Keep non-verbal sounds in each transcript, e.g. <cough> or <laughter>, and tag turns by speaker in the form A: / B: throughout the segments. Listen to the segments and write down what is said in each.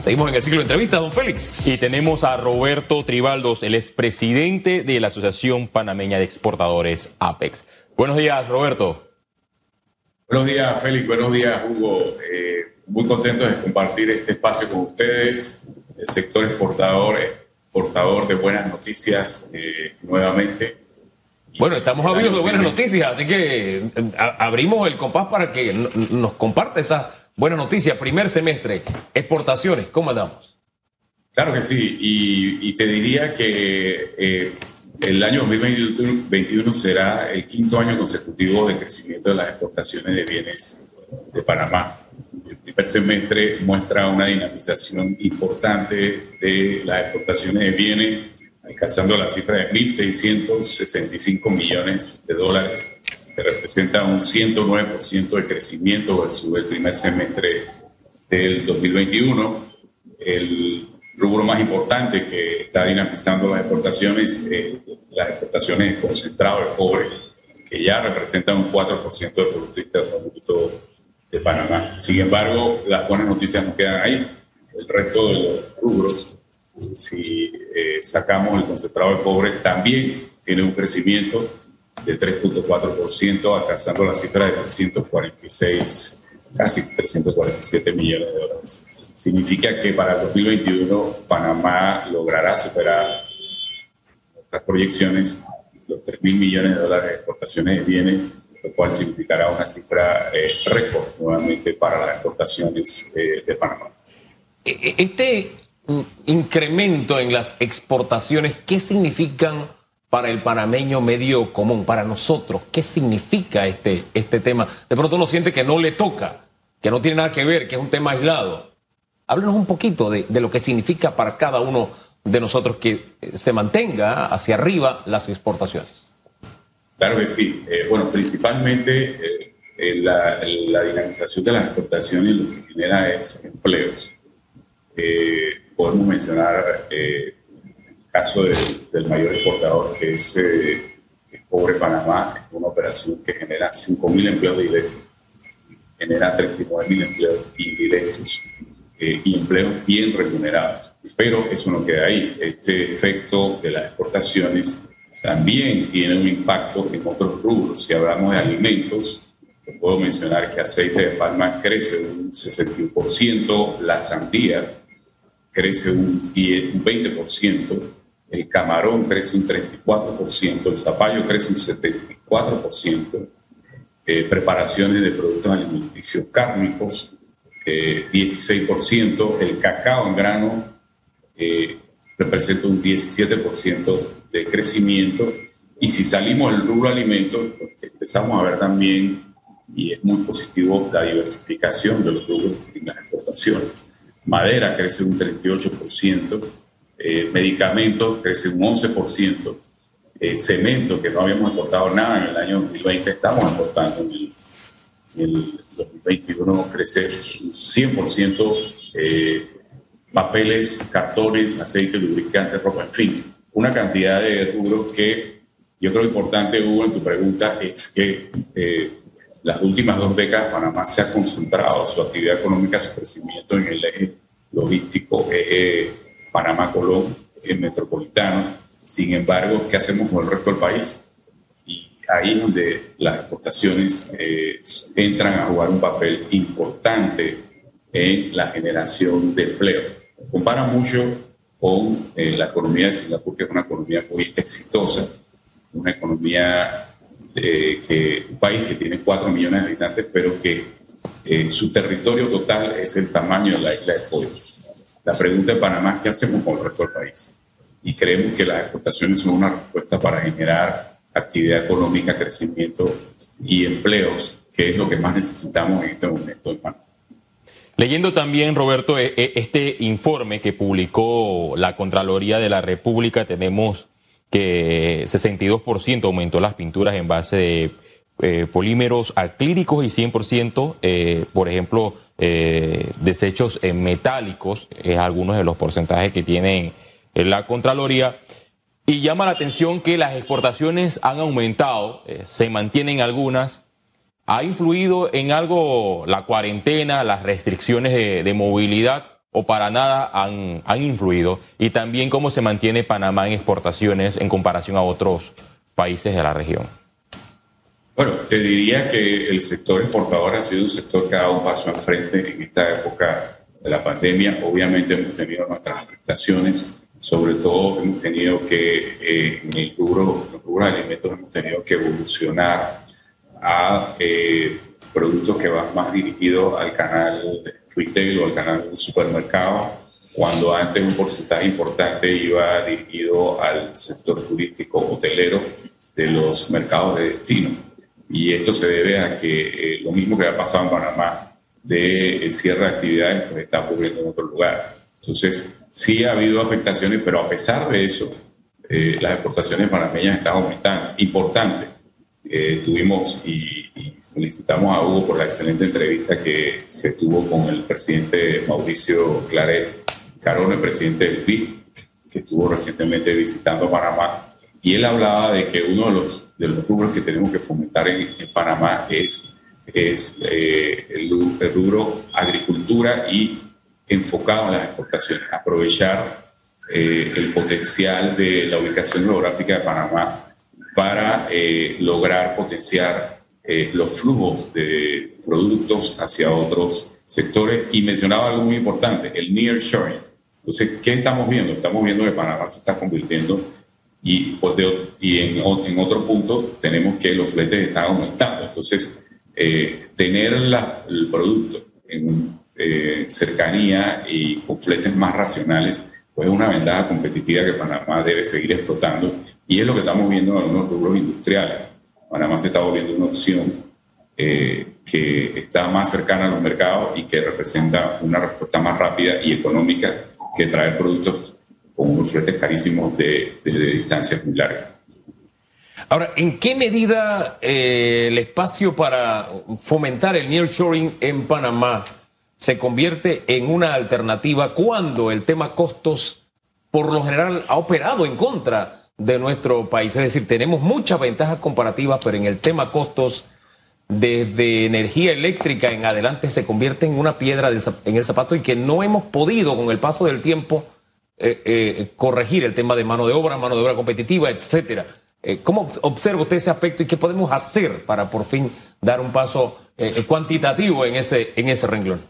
A: Seguimos en el ciclo de entrevistas, don Félix.
B: Y tenemos a Roberto Tribaldos, el expresidente de la Asociación Panameña de Exportadores, APEX. Buenos días, Roberto.
C: Buenos días, Félix. Buenos días, Hugo. Eh, muy contento de compartir este espacio con ustedes. El sector exportador, exportador de buenas noticias eh, nuevamente.
A: Bueno, estamos avisos de buenas noticias, así que eh, abrimos el compás para que nos comparte esa buena noticia. Primer semestre, exportaciones, ¿cómo andamos?
C: Claro que sí, y, te diría que el año 2021 será el quinto año consecutivo de crecimiento de las exportaciones de bienes de Panamá. El primer semestre muestra una dinamización importante de las exportaciones de bienes, alcanzando la cifra de 1.665 millones de dólares, representa un 109% de crecimiento versus el primer semestre del 2021. El rubro más importante que está dinamizando las exportaciones, eh, las exportaciones concentrado de cobre, que ya representan un 4% del Producto de Panamá. Sin embargo, las buenas noticias no quedan ahí. El resto de los rubros, si eh, sacamos el concentrado de cobre, también tiene un crecimiento de 3.4%, alcanzando la cifra de 346, casi 347 millones de dólares significa que para el 2021 Panamá logrará superar nuestras proyecciones, los 3 mil millones de dólares de exportaciones de bienes, lo cual significará una cifra eh, récord nuevamente para las exportaciones eh, de Panamá.
A: E, e, este incremento en las exportaciones, ¿qué significan para el panameño medio común, para nosotros? ¿Qué significa este, este tema? De pronto uno siente que no le toca, que no tiene nada que ver, que es un tema aislado. Háblenos un poquito de, lo que significa para cada uno de nosotros que eh, se mantenga hacia arriba las exportaciones.
C: Claro que sí. Eh, bueno, principalmente eh, la, dinamización de las exportaciones lo que genera es empleos. podemos mencionar caso del mayor exportador que es el Pobre Panamá, una operación que genera 5.000 empleos directos, genera 39.000 empleos indirectos eh, y empleos bien remunerados. Pero eso no queda ahí. Este efecto de las exportaciones también tiene un impacto en otros rubros. Si hablamos de alimentos, te puedo mencionar que aceite de palma crece un 61%, la sandía crece un, 10, un 20%, el camarón crece un 34%, el zapallo crece un 74%, eh, preparaciones de productos alimenticios cárnicos 16%, el cacao en grano eh, representa un 17% de crecimiento y si salimos del rubro alimentos, empezamos a ver también, y es muy positivo, la diversificación de los rubros en las exportaciones. Madera crece un 38%, eh, medicamentos crece un 11%, eh, cemento, que no habíamos exportado nada en el año 2020, estamos exportando. En el el 2021 crece un 100% eh, papeles, cartones, aceite, lubricante, ropa, en fin, una cantidad de rubros que yo creo importante, Hugo, en tu pregunta es que eh, las últimas dos décadas Panamá se ha concentrado su actividad económica, su crecimiento en el eje logístico, eje Panamá-Colón, eje metropolitano. Sin embargo, ¿qué hacemos con el resto del país? ahí es donde las exportaciones eh, entran a jugar un papel importante en la generación de empleos. Compara mucho con eh, la economía de Singapur, que es una economía muy exitosa, una economía eh, que un país que tiene 4 millones de habitantes, pero que su territorio total es el tamaño de la isla de Pollo. La pregunta de Panamá es qué hacemos con el resto del país. Y creemos que las exportaciones son una respuesta para generar actividad económica, crecimiento y empleos, que es lo que más necesitamos en este momento,
B: Leyendo también, Roberto, e, e, este informe que publicó la Contraloría de la República, tenemos que 62% aumentó las pinturas en base de eh, polímeros acrílicos y 100%, eh, por ejemplo, eh, desechos metálicos, es algunos de los porcentajes que tienen la Contraloría. Y llama la atención que las exportaciones han aumentado, eh, se mantienen algunas. ¿Ha influido en algo la cuarentena, las restricciones de, movilidad o para nada han, han influido? Y también cómo se mantiene Panamá en exportaciones en comparación a otros países de la región.
C: Bueno, te diría que el sector exportador ha sido un sector que ha dado un paso al frente en esta época de la pandemia. Obviamente hemos tenido nuestras afectaciones, sobre todo hemos tenido que, eh, en el rubro, los de alimentos, hemos tenido que evolucionar a eh, productos que van más dirigidos al canal retail o al canal supermercado, cuando antes un porcentaje importante iba dirigido al sector turístico hotelero de los mercados de destino. Y esto se debe a que eh, lo mismo que ha pasado en Panamá de cierre de actividades, pues está ocurriendo en otro lugar. Entonces, sí ha habido afectaciones, pero a pesar de eso, eh, las exportaciones panameñas están aumentando. Importante. Eh, tuvimos y, felicitamos a Hugo por la excelente entrevista que se tuvo con el presidente Mauricio Claret Carón, el presidente del PIB, que estuvo recientemente visitando Panamá. Y él hablaba de que uno de los, de los rubros que tenemos que fomentar en, Panamá es es eh, el, rubro agricultura y enfocado en las exportaciones, aprovechar eh, el potencial de la ubicación geográfica de Panamá para eh, lograr potenciar los flujos de productos hacia otros sectores. Y mencionaba algo muy importante, el nearshoring. Entonces, ¿qué estamos viendo? Estamos viendo que Panamá se está convirtiendo y, y en, en otro punto tenemos que los fletes están aumentando. Entonces, eh, tener el producto en eh, cercanía y con fletes más racionales, pues es una ventaja competitiva que Panamá debe seguir explotando y es lo que estamos viendo en algunos rubros industriales. Panamá se está volviendo una opción eh, que está más cercana a los mercados y que representa una respuesta más rápida y económica que traer productos con unos fletes carísimos de, de distancias muy largas.
A: Ahora, ¿en qué medida eh, el espacio para fomentar el nearshoring en Panamá se convierte en una alternativa cuando el tema costos, por lo general, ha operado en contra de nuestro país? Es decir, tenemos muchas ventajas comparativas, pero en el tema costos, desde energía eléctrica en adelante se convierte en una piedra en el zapato y que no hemos podido con el paso del tiempo eh, eh, corregir el tema de mano de obra, mano de obra competitiva, etcétera. Eh, ¿Cómo observa usted ese aspecto y qué podemos hacer para por fin dar un paso cuantitativo en ese, en ese renglón?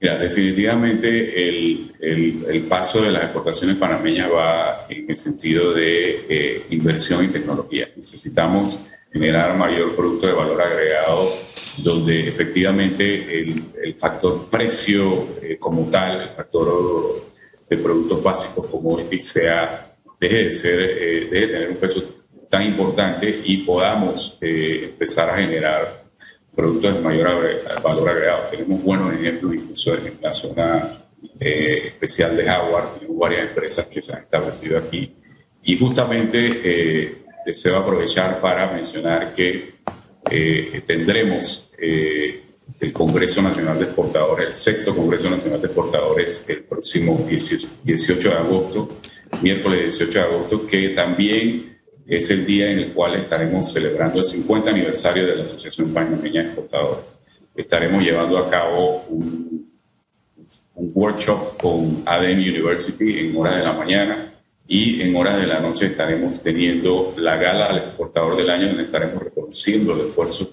C: Mira, definitivamente el, el, paso de las exportaciones panameñas va en el sentido de inversión en tecnología. Necesitamos generar mayor producto de valor agregado donde efectivamente el, el factor precio como tal, el factor de productos básicos como el sea deje de, ser, eh, deje de tener un peso tan importante y podamos eh, empezar a generar productos de mayor valor agregado. Tenemos buenos ejemplos incluso en la zona eh, especial de Howard, tenemos varias empresas que se han establecido aquí y justamente deseo aprovechar para mencionar que tendremos el Congreso Nacional de Exportadores, el sexto Congreso Nacional de Exportadores el próximo 18 de agosto miércoles 18 de agosto, que también es el día en el cual estaremos celebrando el 50 aniversario de la Asociación Panameña de Exportadores. Estaremos llevando a cabo un, un workshop con ADN University en horas de la mañana y en horas de la noche estaremos teniendo la gala al exportador del año, donde estaremos reconociendo el esfuerzo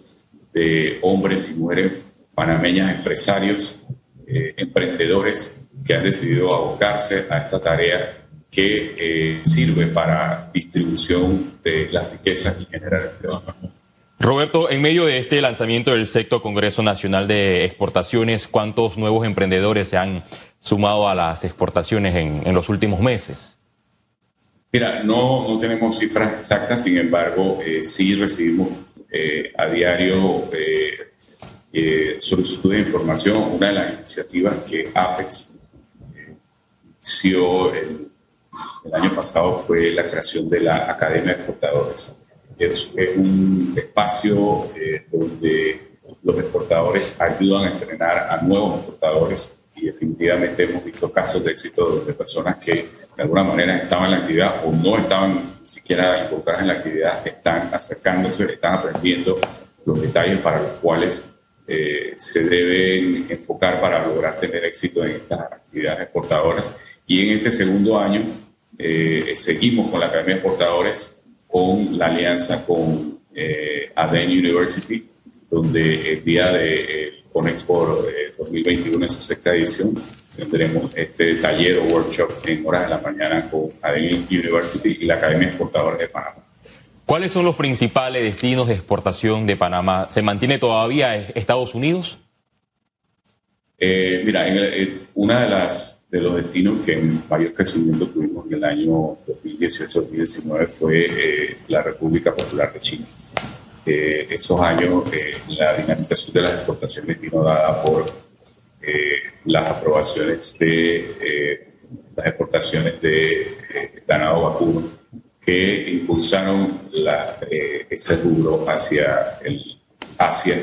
C: de hombres y mujeres panameñas, empresarios, eh, emprendedores que han decidido abocarse a esta tarea que eh, sirve para distribución de las riquezas y generar empleo.
B: Roberto, en medio de este lanzamiento del sexto Congreso Nacional de Exportaciones, ¿cuántos nuevos emprendedores se han sumado a las exportaciones en, en los últimos meses?
C: Mira, no, no tenemos cifras exactas, sin embargo, eh, sí recibimos eh, a diario solicitudes de información. Una de las iniciativas que APEX inició el el año pasado fue la creación de la Academia de Exportadores. Es, un espacio eh, donde los exportadores ayudan a entrenar a nuevos exportadores y definitivamente hemos visto casos de éxito de personas que de alguna manera estaban en la actividad o no estaban siquiera involucradas en la actividad, están acercándose, están aprendiendo los detalles para los cuales eh, se deben enfocar para lograr tener éxito en estas actividades exportadoras. Y en este segundo año eh, seguimos con la Academia de Exportadores con la alianza con eh, Aden University, donde el día de Conexpo 2021 en su sexta edición tendremos este taller o workshop en horas de la mañana con Aden University y la Academia de Exportadores de Panamá.
B: ¿Cuáles son los principales destinos de exportación de Panamá? ¿Se mantiene todavía Estados Unidos?
C: Eh, mira, una de las de los destinos que mayor crecimiento tuvimos en el año 2018-2019 fue eh, la República Popular de China. Eh, esos años, la dinamización de las exportaciones vino dada por las aprobaciones de las exportaciones de ganado vacuno que impulsaron la, eh, ese rubro hacia el Asia.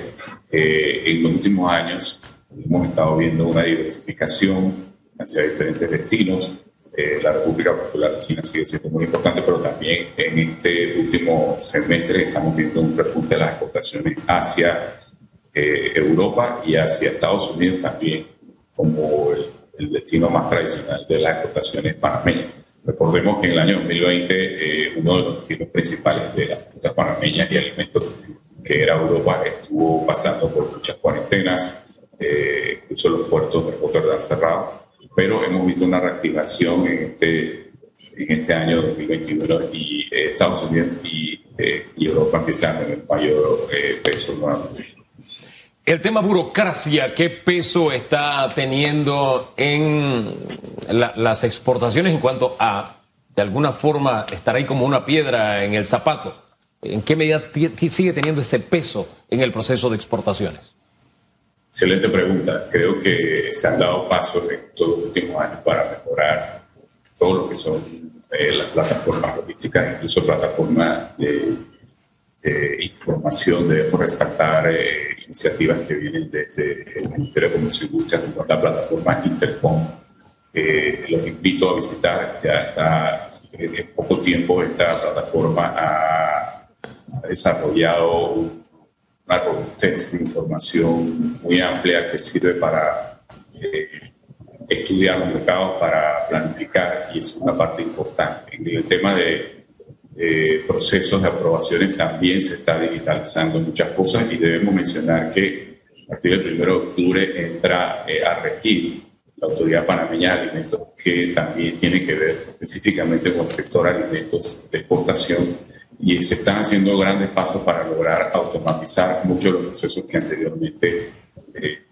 C: Eh, en los últimos años hemos estado viendo una diversificación hacia diferentes destinos. Eh, la República Popular China sigue siendo muy importante, pero también en este último semestre estamos viendo un repunte de las exportaciones hacia Europa y hacia Estados Unidos también como el, el destino más tradicional de las exportaciones panameñas. Recordemos que en el año 2020 eh, uno de los destinos principales de las frutas panameñas y alimentos, que era Europa, estuvo pasando por muchas cuarentenas, eh, incluso los puertos de Rotterdam cerrados, pero hemos visto una reactivación en este, en este año 2021 y eh, Estados Unidos y, y, Europa empiezan a tener mayor peso nuevamente.
A: El tema burocracia, ¿qué peso está teniendo en las exportaciones en cuanto a, de alguna forma, estar ahí como una piedra en el zapato? ¿En qué medida sigue teniendo ese peso en el proceso de exportaciones?
C: Excelente pregunta. Creo que se han dado pasos en todos los últimos años para mejorar todo lo que son eh, las plataformas logísticas, incluso plataformas de información. Debemos resaltar eh, iniciativas que vienen desde el Ministerio de Comercio y Industria, como la plataforma Intercom. Eh, los invito a visitar, ya está en poco tiempo esta plataforma ha, desarrollado una robustez de información muy amplia que sirve para eh, estudiar los mercados, para planificar y es una parte importante. En el tema de eh, procesos de aprobaciones también se está digitalizando muchas cosas y debemos mencionar que a partir del 1 de octubre entra eh, a regir la Autoridad Panameña de Alimentos, que también tiene que ver específicamente con el sector alimentos de exportación y se están haciendo grandes pasos para lograr automatizar muchos de los procesos que anteriormente eh,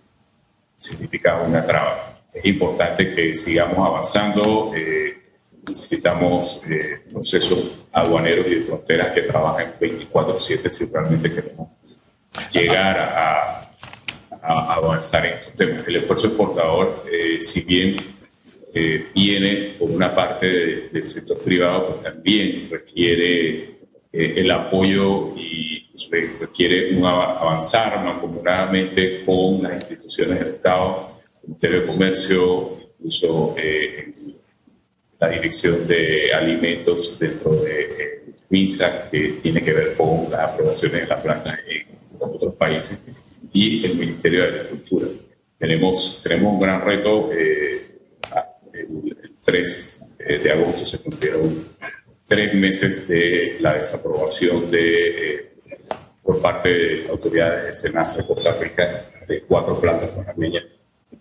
C: significaban una traba. Es importante que sigamos avanzando. Eh, necesitamos eh, procesos aduaneros y de fronteras que trabajen 24/7 si realmente queremos llegar a, avanzar en estos temas. El esfuerzo exportador, eh, si bien eh, viene por una parte del sector privado, pues también requiere el apoyo y requiere avanzar mancomunadamente con las instituciones del Estado, Ministerio de Comercio, incluso la Dirección de Alimentos dentro de MINSA, que tiene que ver con las aprobaciones de la planta en otros países, y el Ministerio de Agricultura. Tenemos, tenemos un gran reto. Eh, el, 3 eh, de agosto se cumplieron tres meses de la desaprobación de, eh, por parte de autoridades del SENASA de Costa Rica de cuatro plantas panameñas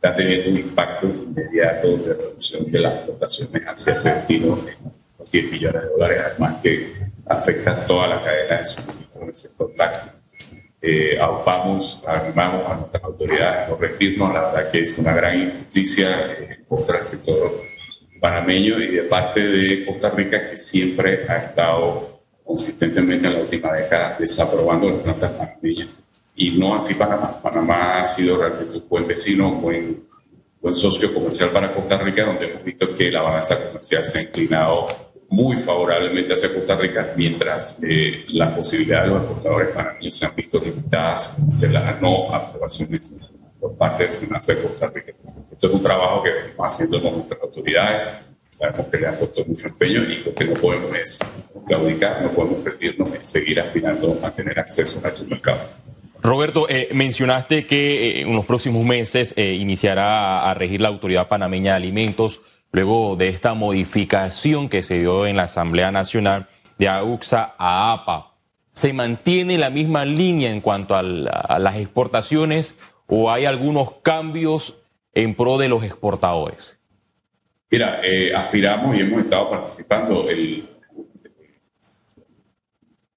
C: está teniendo un impacto inmediato de reducción de las exportaciones hacia ese destino en 10 millones de dólares, además que afecta toda la cadena de suministro del sector lácteo. Eh, animamos a nuestras autoridades a no rendirnos, la verdad que es una gran injusticia eh, contra el sector panameño y de parte de Costa Rica que siempre ha estado consistentemente en la última década desaprobando las plantas panameñas y no así Panamá. Panamá ha sido realmente un buen vecino, un buen, buen socio comercial para Costa Rica, donde hemos visto que la balanza comercial se ha inclinado muy favorablemente hacia Costa Rica, mientras eh, las posibilidades de los exportadores panameños se han visto limitadas de las no aprobaciones por parte del Senado de Costa Rica. Esto es un trabajo que venimos haciendo con nuestras autoridades, sabemos que le han puesto mucho empeño y lo que no podemos es claudicar, no podemos perdernos en seguir aspirando a tener acceso a estos mercados.
B: Roberto, eh, mencionaste que eh, en los próximos meses eh, iniciará a, regir la Autoridad Panameña de Alimentos luego de esta modificación que se dio en la Asamblea Nacional de AUXA a APA. ¿Se mantiene la misma línea en cuanto a, las exportaciones o hay algunos cambios en pro de los exportadores?
C: Mira, aspiramos y hemos estado participando el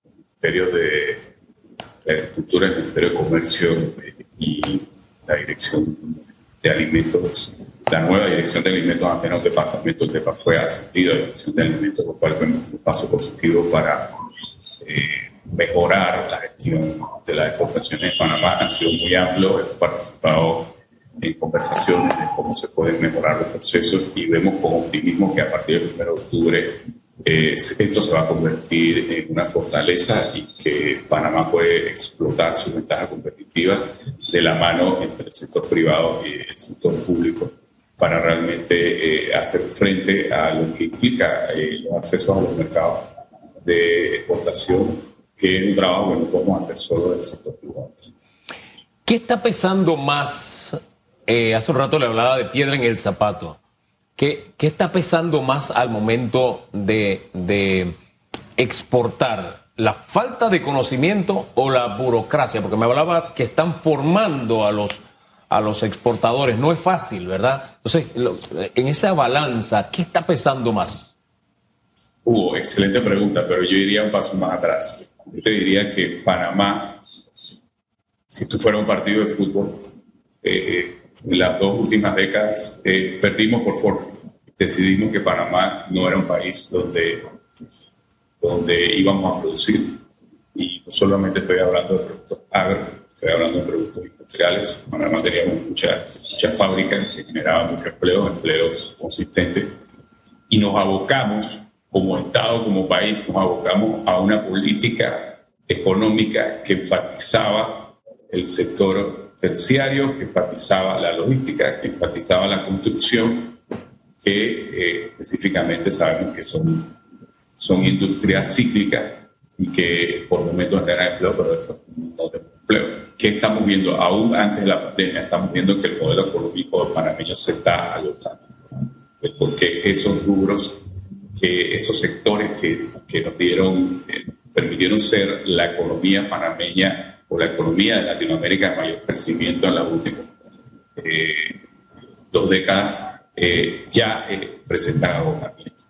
C: Ministerio de la Agricultura, el Ministerio de Comercio y la Dirección de Alimentos, la nueva Dirección de Alimentos ante los departamentos de fue ascendido a la Dirección de Alimentos, lo cual fue un paso positivo para eh, mejorar la gestión de las exportaciones de Panamá. Han sido muy amplios, hemos participado en conversaciones de cómo se pueden mejorar los procesos y vemos con optimismo que a partir del 1 de octubre eh, esto se va a convertir en una fortaleza y que Panamá puede explotar sus ventajas competitivas de la mano entre el sector privado y el sector público para realmente eh, hacer frente a lo que implica eh, los accesos a los mercados de exportación, que es un trabajo que no podemos hacer solo del sector privado.
A: ¿Qué está pesando más? hace un rato le hablaba de piedra en el zapato ¿Qué, está pesando más al momento de, exportar? ¿La falta de conocimiento o la burocracia? Porque me hablaba que están formando a los, exportadores. No es fácil, ¿verdad? Entonces, en esa balanza, ¿qué está pesando más?
C: Hugo, excelente pregunta, pero yo iría un paso más atrás. Yo te diría que Panamá, si tú fueras un partido de fútbol, eh, en las dos últimas décadas eh, perdimos por forfeit. Decidimos que Panamá no era un país donde, donde íbamos a producir. Y no solamente estoy hablando de productos agro, estoy hablando de productos industriales. Panamá teníamos muchas, muchas fábricas que generaban muchos empleos, empleos consistentes. Y nos abocamos, como Estado, como país, nos abocamos a una política económica que enfatizaba el sector terciario que enfatizaba la logística, que enfatizaba la construcción, que eh, específicamente sabemos que son, son industrias cíclicas y que por momentos generan empleo, pero después no tenemos empleo. ¿Qué estamos viendo? Aún antes de la pandemia, estamos viendo que el modelo económico panameño se está agotando. Porque esos rubros, que esos sectores que, que nos dieron, eh, permitieron ser la economía panameña la economía de Latinoamérica de mayor crecimiento en las últimas eh, dos décadas, eh, ya eh, presentan agotamiento.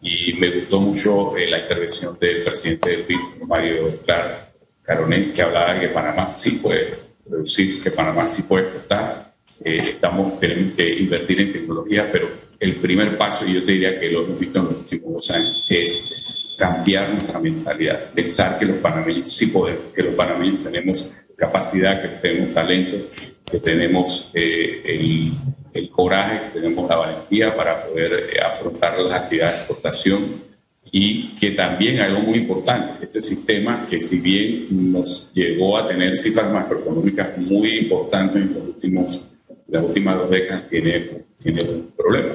C: Y me gustó mucho la intervención del presidente del PIB, Mario Clar Caronet, que hablaba de que Panamá sí puede producir, que Panamá sí puede exportar. estamos, tenemos que invertir en tecnología, pero el primer paso, y yo te diría que lo hemos visto en los últimos dos años, es cambiar nuestra mentalidad, pensar que los panameños sí podemos, que los panameños tenemos capacidad, que tenemos talento, que tenemos eh, el, el, coraje, que tenemos la valentía para poder eh, afrontar las actividades de exportación y que también algo muy importante, este sistema que si bien nos llegó a tener cifras macroeconómicas muy importantes en los últimos, las últimas dos décadas, tiene, tiene un problema,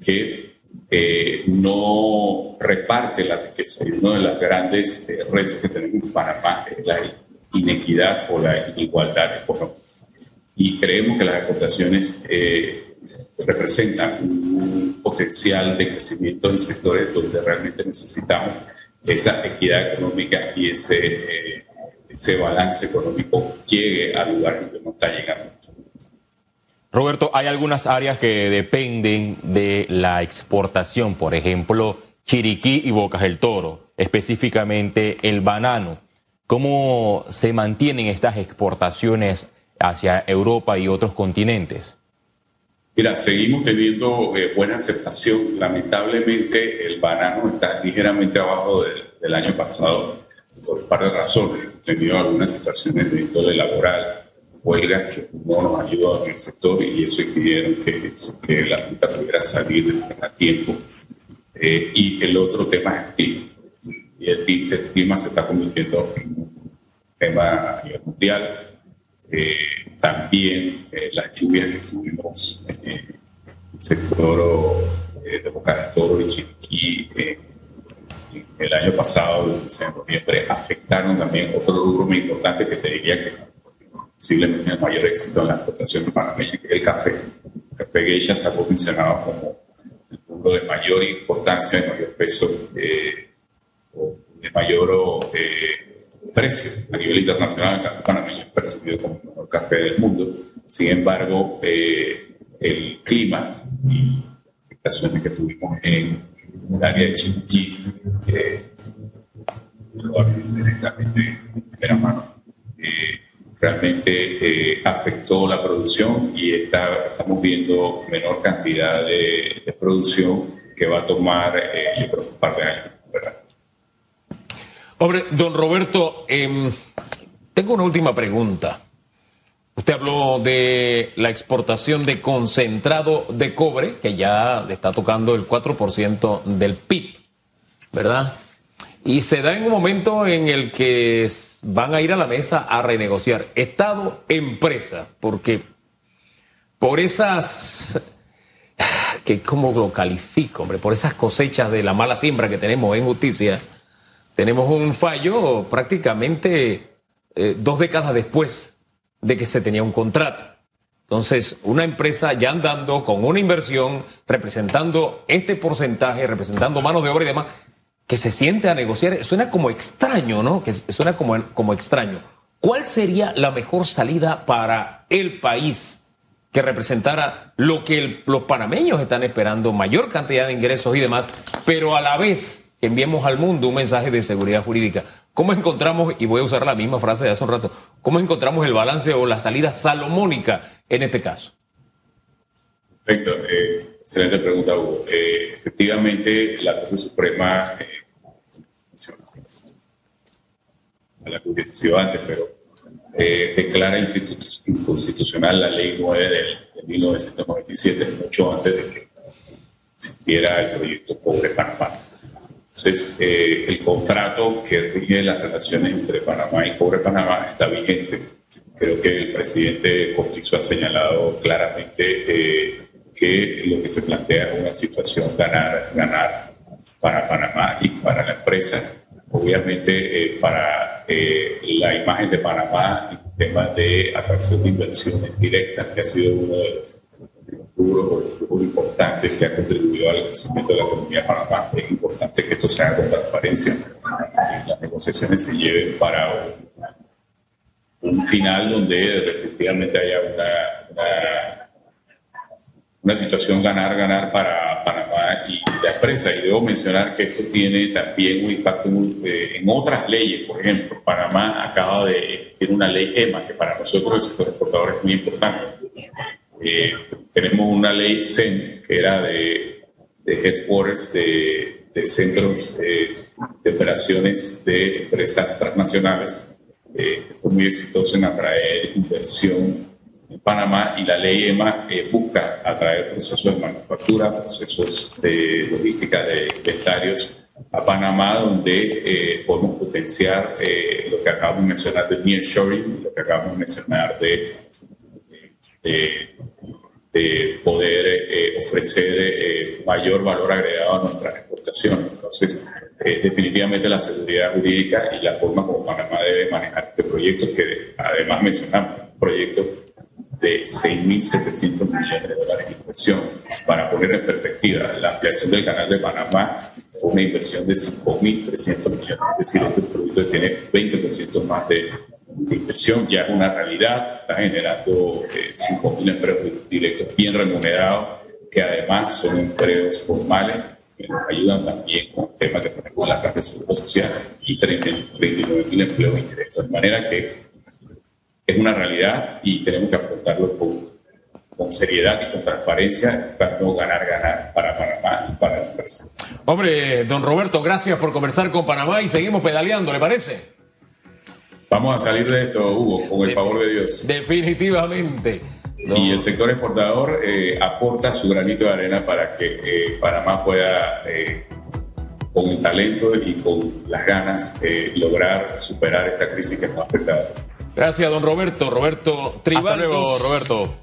C: que eh, no reparte la riqueza. Y uno de los grandes eh, retos que tenemos en Panamá es la inequidad o la inigualdad económica. Y creemos que las exportaciones eh, representan un potencial de crecimiento en sectores donde realmente necesitamos esa equidad económica y ese, ese balance económico llegue a lugares donde no está llegando.
B: Roberto, hay algunas áreas que dependen de la exportación, por ejemplo, Chiriquí y Bocas del Toro, específicamente el banano. ¿Cómo se mantienen estas exportaciones hacia Europa y otros continentes?
C: Mira, seguimos teniendo eh, buena aceptación. Lamentablemente el banano está ligeramente abajo del, año pasado por un par de razones. Hemos tenido algunas situaciones de índole laboral huelgas que no nos ayudó en el sector y eso impidieron que, que la fruta pudiera salir a tiempo. Eh, y el otro tema es el clima. Y el, clima se está convirtiendo en un tema mundial. Eh, también eh, las lluvias que tuvimos en el sector de Boca de Toro y Chiriquí el año pasado, en noviembre, afectaron también otro rubro muy importante que te diría que posiblemente el mayor éxito en la exportación panameña, que es el café. El café geisha se ha posicionado como el punto de mayor importancia, de mayor peso, eh, de mayor eh, precio a nivel internacional. El café panameño es percibido como el mejor café del mundo. Sin embargo, eh, el clima y afectaciones que tuvimos en el área de Chiriquí, eh, directamente en primera mano, eh, realmente eh, afectó la producción y está, estamos viendo menor cantidad de, producción que va a tomar eh, un par de años. ¿verdad?
A: Hombre, don Roberto, eh, tengo una última pregunta. Usted habló de la exportación de concentrado de cobre, que ya está tocando el 4% del PIB, ¿verdad? Y se da en un momento en el que van a ir a la mesa a renegociar Estado-empresa, porque por esas, <sighs> que ¿cómo lo califico, hombre? Por esas cosechas de la mala siembra que tenemos en justicia, tenemos un fallo prácticamente eh, dos décadas después de que se tenía un contrato. Entonces, una empresa ya andando con una inversión, representando este porcentaje, representando manos de obra y demás, que se siente a negociar, suena como extraño, ¿no? Que suena como, como extraño. ¿Cuál sería la mejor salida para el país que representara lo que los panameños están esperando, mayor cantidad de ingresos y demás, pero a la vez enviemos al mundo un mensaje de seguridad jurídica? ¿Cómo encontramos, y voy a usar la misma frase de hace un rato, cómo encontramos el balance o la salida salomónica en este caso?
C: Perfecto, eh, excelente pregunta, Hugo. Eh, efectivamente, la Corte Suprema, eh, a la que sido antes, pero eh, declara inconstitucional la ley 9 de, de 1997, mucho antes de que existiera el proyecto Pobre Panamá. Entonces, eh, el contrato que rige las relaciones entre Panamá y Cobre Panamá está vigente. Creo que el presidente Cortizo ha señalado claramente eh, que lo que se plantea es una situación ganar, ganar para Panamá y para la empresa. Obviamente, eh, para eh, la imagen de Panamá, el tema de atracción de inversiones directas, que ha sido uno de los o importantes que ha contribuido al crecimiento de la economía de Panamá. Es importante que esto se haga con transparencia, que las negociaciones se lleven para un, un final donde efectivamente haya una, una, una situación ganar-ganar para Panamá y la empresa. Y debo mencionar que esto tiene también un impacto eh, en otras leyes. Por ejemplo, Panamá acaba de, tiene una ley EMA que para nosotros el sector exportador es muy importante. Eh, tenemos una ley CEN, que era de, de headquarters de, de centros eh, de operaciones de empresas transnacionales, eh, que fue muy exitoso en atraer inversión Panamá y la ley EMA eh, busca atraer procesos de manufactura, procesos de logística de inventarios a Panamá, donde eh, podemos potenciar eh, lo que acabamos de mencionar de nearshoring, lo que acabamos de mencionar de, de, de poder eh, ofrecer eh, mayor valor agregado a nuestras exportaciones. Entonces, eh, definitivamente la seguridad jurídica y la forma como Panamá debe manejar este proyecto, que además mencionamos, proyecto de 6.700 millones de dólares de inversión. Para poner en perspectiva, la ampliación del canal de Panamá fue una inversión de 5.300 millones, es decir, este proyecto tiene 20% más de, de, inversión, ya es una realidad, está generando eh, 5.000 empleos directos bien remunerados, que además son empleos formales que nos ayudan también con temas que tenemos la caja de seguro social y 39.000 empleos indirectos. De manera que es una realidad y tenemos que afrontarlo con, con seriedad y con transparencia para no ganar, ganar para Panamá y para la empresa.
A: Hombre, don Roberto, gracias por conversar con Panamá y seguimos pedaleando, ¿le parece?
C: Vamos a salir de esto, Hugo, con el favor de Dios.
A: Definitivamente.
C: No. Y el sector exportador eh, aporta su granito de arena para que eh, Panamá pueda, eh, con el talento y con las ganas, lograr superar esta crisis que nos ha afectado.
A: Gracias, don Roberto. Roberto Tribal.
B: Hasta luego, Roberto.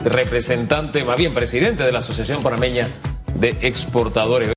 A: Representante, más bien presidente de la Asociación Panameña de Exportadores.